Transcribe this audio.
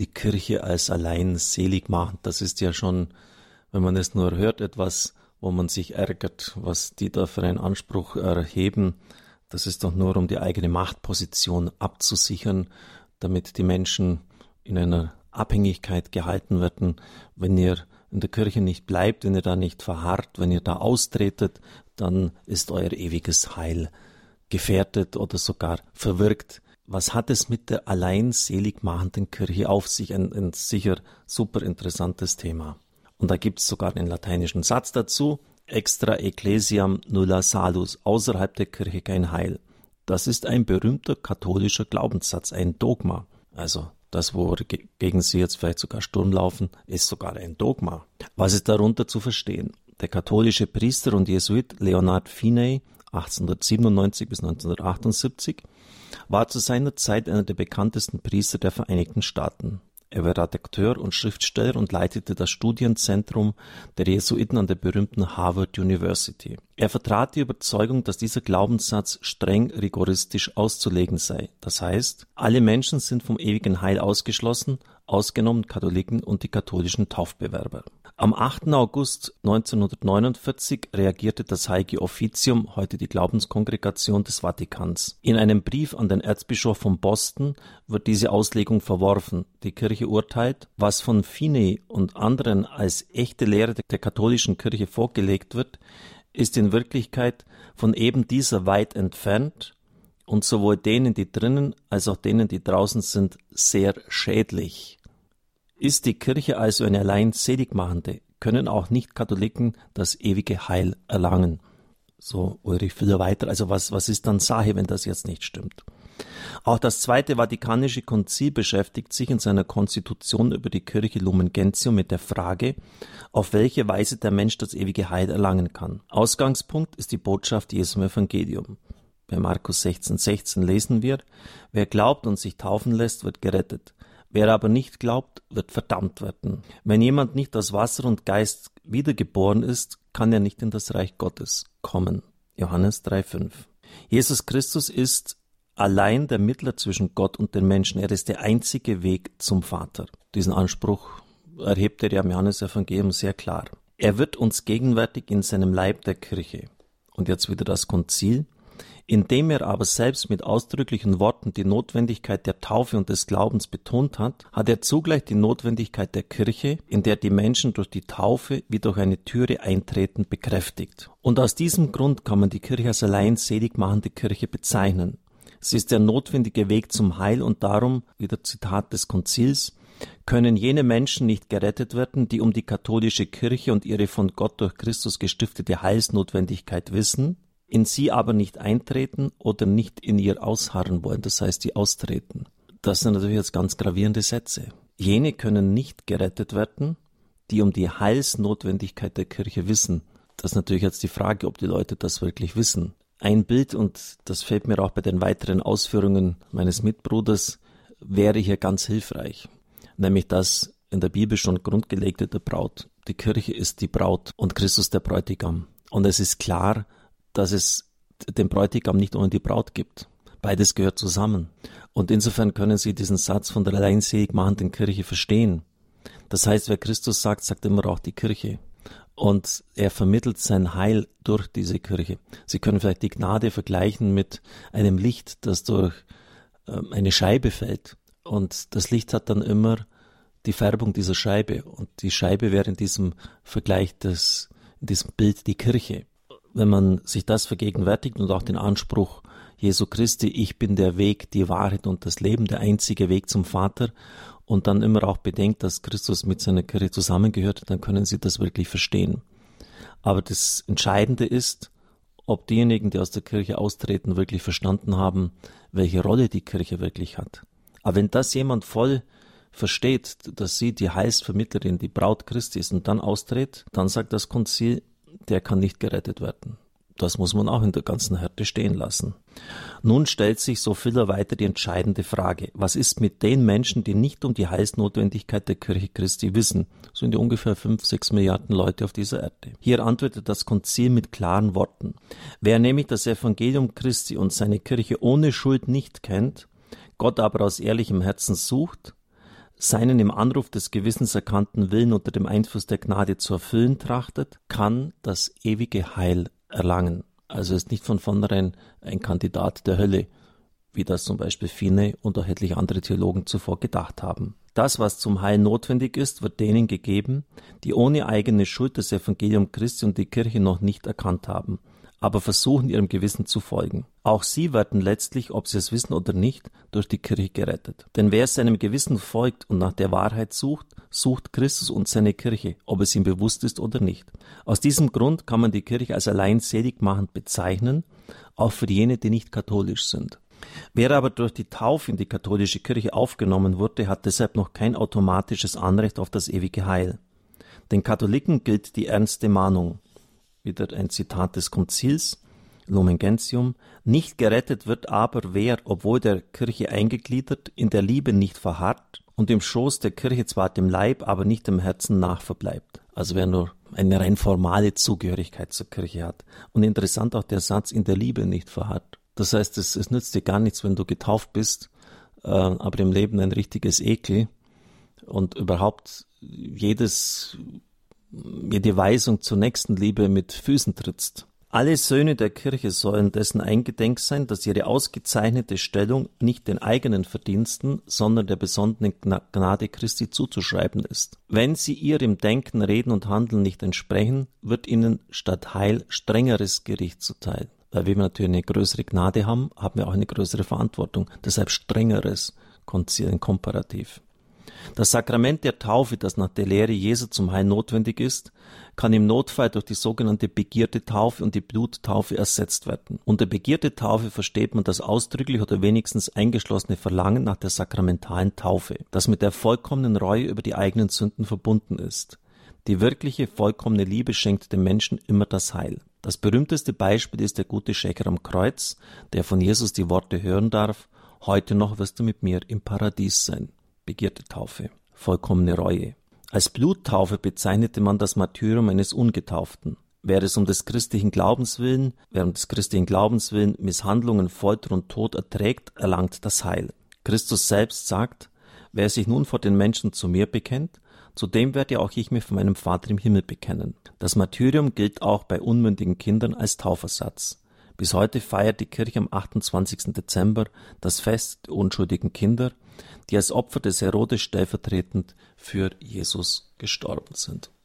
die Kirche als allein selig machen. Das ist ja schon, wenn man es nur hört, etwas, wo man sich ärgert, was die da für einen Anspruch erheben. Das ist doch nur, um die eigene Machtposition abzusichern, damit die Menschen in einer Abhängigkeit gehalten werden. Wenn ihr in der Kirche nicht bleibt, wenn ihr da nicht verharrt, wenn ihr da austretet, dann ist euer ewiges Heil gefährdet oder sogar verwirkt. Was hat es mit der allein selig machenden Kirche auf sich? Ein, ein sicher super interessantes Thema. Und da gibt es sogar einen lateinischen Satz dazu. Extra ecclesiam nulla salus. Außerhalb der Kirche kein Heil. Das ist ein berühmter katholischer Glaubenssatz, ein Dogma. Also das, wogegen Sie jetzt vielleicht sogar Sturm laufen, ist sogar ein Dogma. Was ist darunter zu verstehen? Der katholische Priester und Jesuit Leonard Finney 1897 bis 1978 war zu seiner Zeit einer der bekanntesten Priester der Vereinigten Staaten. Er war Redakteur und Schriftsteller und leitete das Studienzentrum der Jesuiten an der berühmten Harvard University. Er vertrat die Überzeugung, dass dieser Glaubenssatz streng rigoristisch auszulegen sei. Das heißt, alle Menschen sind vom ewigen Heil ausgeschlossen, ausgenommen Katholiken und die katholischen Taufbewerber. Am 8. August 1949 reagierte das Heilige Offizium, heute die Glaubenskongregation des Vatikans. In einem Brief an den Erzbischof von Boston wird diese Auslegung verworfen. Die Kirche urteilt, was von Finney und anderen als echte Lehre der katholischen Kirche vorgelegt wird, ist in Wirklichkeit von eben dieser weit entfernt und sowohl denen, die drinnen als auch denen, die draußen sind, sehr schädlich. Ist die Kirche also eine allein seligmachende, können auch Nicht-Katholiken das ewige Heil erlangen. So Ulrich Füller weiter. Also was, was ist dann Sache, wenn das jetzt nicht stimmt? Auch das Zweite Vatikanische Konzil beschäftigt sich in seiner Konstitution über die Kirche Lumen Gentium mit der Frage, auf welche Weise der Mensch das ewige Heil erlangen kann. Ausgangspunkt ist die Botschaft Jesu im Evangelium. Bei Markus 16,16 16 lesen wir, wer glaubt und sich taufen lässt, wird gerettet. Wer aber nicht glaubt, wird verdammt werden. Wenn jemand nicht aus Wasser und Geist wiedergeboren ist, kann er nicht in das Reich Gottes kommen. Johannes 3,5. Jesus Christus ist allein der Mittler zwischen Gott und den Menschen. Er ist der einzige Weg zum Vater. Diesen Anspruch erhebt er ja im Johannes-Evangelium sehr klar. Er wird uns gegenwärtig in seinem Leib der Kirche. Und jetzt wieder das Konzil. Indem er aber selbst mit ausdrücklichen Worten die Notwendigkeit der Taufe und des Glaubens betont hat, hat er zugleich die Notwendigkeit der Kirche, in der die Menschen durch die Taufe wie durch eine Türe eintreten, bekräftigt. Und aus diesem Grund kann man die Kirche als allein selig machende Kirche bezeichnen. Sie ist der notwendige Weg zum Heil und darum, wieder Zitat des Konzils, können jene Menschen nicht gerettet werden, die um die katholische Kirche und ihre von Gott durch Christus gestiftete Heilsnotwendigkeit wissen, in sie aber nicht eintreten oder nicht in ihr ausharren wollen, das heißt, die austreten. Das sind natürlich jetzt ganz gravierende Sätze. Jene können nicht gerettet werden, die um die Heilsnotwendigkeit der Kirche wissen. Das ist natürlich jetzt die Frage, ob die Leute das wirklich wissen. Ein Bild, und das fällt mir auch bei den weiteren Ausführungen meines Mitbruders, wäre hier ganz hilfreich. Nämlich das in der Bibel schon grundgelegte der Braut. Die Kirche ist die Braut und Christus der Bräutigam. Und es ist klar, dass es den Bräutigam nicht ohne die Braut gibt. Beides gehört zusammen. Und insofern können Sie diesen Satz von der alleinselig machenden Kirche verstehen. Das heißt, wer Christus sagt, sagt immer auch die Kirche. Und er vermittelt sein Heil durch diese Kirche. Sie können vielleicht die Gnade vergleichen mit einem Licht, das durch ähm, eine Scheibe fällt. Und das Licht hat dann immer die Färbung dieser Scheibe. Und die Scheibe wäre in diesem Vergleich des, in diesem Bild die Kirche wenn man sich das vergegenwärtigt und auch den Anspruch Jesu Christi, ich bin der Weg, die Wahrheit und das Leben, der einzige Weg zum Vater und dann immer auch bedenkt, dass Christus mit seiner Kirche zusammengehört, dann können Sie das wirklich verstehen. Aber das Entscheidende ist, ob diejenigen, die aus der Kirche austreten, wirklich verstanden haben, welche Rolle die Kirche wirklich hat. Aber wenn das jemand voll versteht, dass sie die Heilsvermittlerin, die Braut Christi ist und dann austritt, dann sagt das Konzil, der kann nicht gerettet werden. Das muss man auch in der ganzen Härte stehen lassen. Nun stellt sich so vieler weiter die entscheidende Frage. Was ist mit den Menschen, die nicht um die Heilsnotwendigkeit der Kirche Christi wissen? So sind die ungefähr fünf, sechs Milliarden Leute auf dieser Erde. Hier antwortet das Konzil mit klaren Worten. Wer nämlich das Evangelium Christi und seine Kirche ohne Schuld nicht kennt, Gott aber aus ehrlichem Herzen sucht, seinen im Anruf des Gewissens erkannten Willen unter dem Einfluss der Gnade zu erfüllen trachtet, kann das ewige Heil erlangen. Also ist nicht von vornherein ein Kandidat der Hölle, wie das zum Beispiel Fine und auch etliche andere Theologen zuvor gedacht haben. Das, was zum Heil notwendig ist, wird denen gegeben, die ohne eigene Schuld das Evangelium Christi und die Kirche noch nicht erkannt haben aber versuchen ihrem Gewissen zu folgen. Auch sie werden letztlich, ob sie es wissen oder nicht, durch die Kirche gerettet. Denn wer seinem Gewissen folgt und nach der Wahrheit sucht, sucht Christus und seine Kirche, ob es ihm bewusst ist oder nicht. Aus diesem Grund kann man die Kirche als allein seligmachend bezeichnen, auch für jene, die nicht katholisch sind. Wer aber durch die Taufe in die katholische Kirche aufgenommen wurde, hat deshalb noch kein automatisches Anrecht auf das ewige Heil. Den Katholiken gilt die ernste Mahnung wieder ein Zitat des Konzils, Lumen Gentium, nicht gerettet wird aber wer, obwohl der Kirche eingegliedert, in der Liebe nicht verharrt und im Schoß der Kirche zwar dem Leib, aber nicht dem Herzen nachverbleibt. Also wer nur eine rein formale Zugehörigkeit zur Kirche hat. Und interessant auch der Satz, in der Liebe nicht verharrt. Das heißt, es, es nützt dir gar nichts, wenn du getauft bist, äh, aber im Leben ein richtiges Ekel und überhaupt jedes jede Weisung zur Nächstenliebe mit Füßen trittst. Alle Söhne der Kirche sollen dessen eingedenk sein, dass ihre ausgezeichnete Stellung nicht den eigenen Verdiensten, sondern der besonderen Gnade Christi zuzuschreiben ist. Wenn sie ihrem Denken, Reden und Handeln nicht entsprechen, wird ihnen statt Heil strengeres Gericht zuteil. Weil wir natürlich eine größere Gnade haben, haben wir auch eine größere Verantwortung. Deshalb strengeres Komparativ. Das Sakrament der Taufe, das nach der Lehre Jesu zum Heil notwendig ist, kann im Notfall durch die sogenannte begierte Taufe und die Bluttaufe ersetzt werden. Unter begierte Taufe versteht man das ausdrücklich oder wenigstens eingeschlossene Verlangen nach der sakramentalen Taufe, das mit der vollkommenen Reue über die eigenen Sünden verbunden ist. Die wirkliche, vollkommene Liebe schenkt dem Menschen immer das Heil. Das berühmteste Beispiel ist der gute Schächer am Kreuz, der von Jesus die Worte hören darf, heute noch wirst du mit mir im Paradies sein begehrte Taufe, vollkommene Reue. Als Bluttaufe bezeichnete man das Martyrium eines Ungetauften. Wer es um des christlichen Glaubens willen, wer um des christlichen Glaubens willen Misshandlungen, Folter und Tod erträgt, erlangt das Heil. Christus selbst sagt, wer sich nun vor den Menschen zu mir bekennt, zu dem werde auch ich mich von meinem Vater im Himmel bekennen. Das Martyrium gilt auch bei unmündigen Kindern als Taufersatz. Bis heute feiert die Kirche am 28. Dezember das Fest der unschuldigen Kinder, die als Opfer des Herodes stellvertretend für Jesus gestorben sind